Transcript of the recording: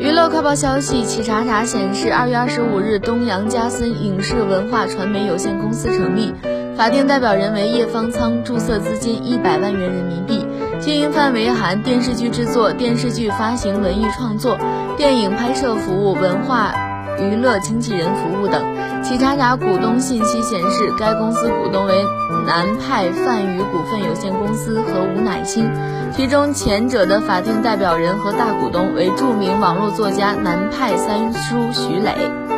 娱乐快报消息：企查查显示，二月二十五日，东阳嘉森影视文化传媒有限公司成立，法定代表人为叶方仓，注册资金一百万元人民币，经营范围含电视剧制作、电视剧发行、文艺创作、电影拍摄服务、文化娱乐经纪人服务等。企查查股东信息显示，该公司股东为南派泛娱股份有限公司和吴乃清。其中前者的法定代表人和大股东为著名网络作家南派三叔徐磊。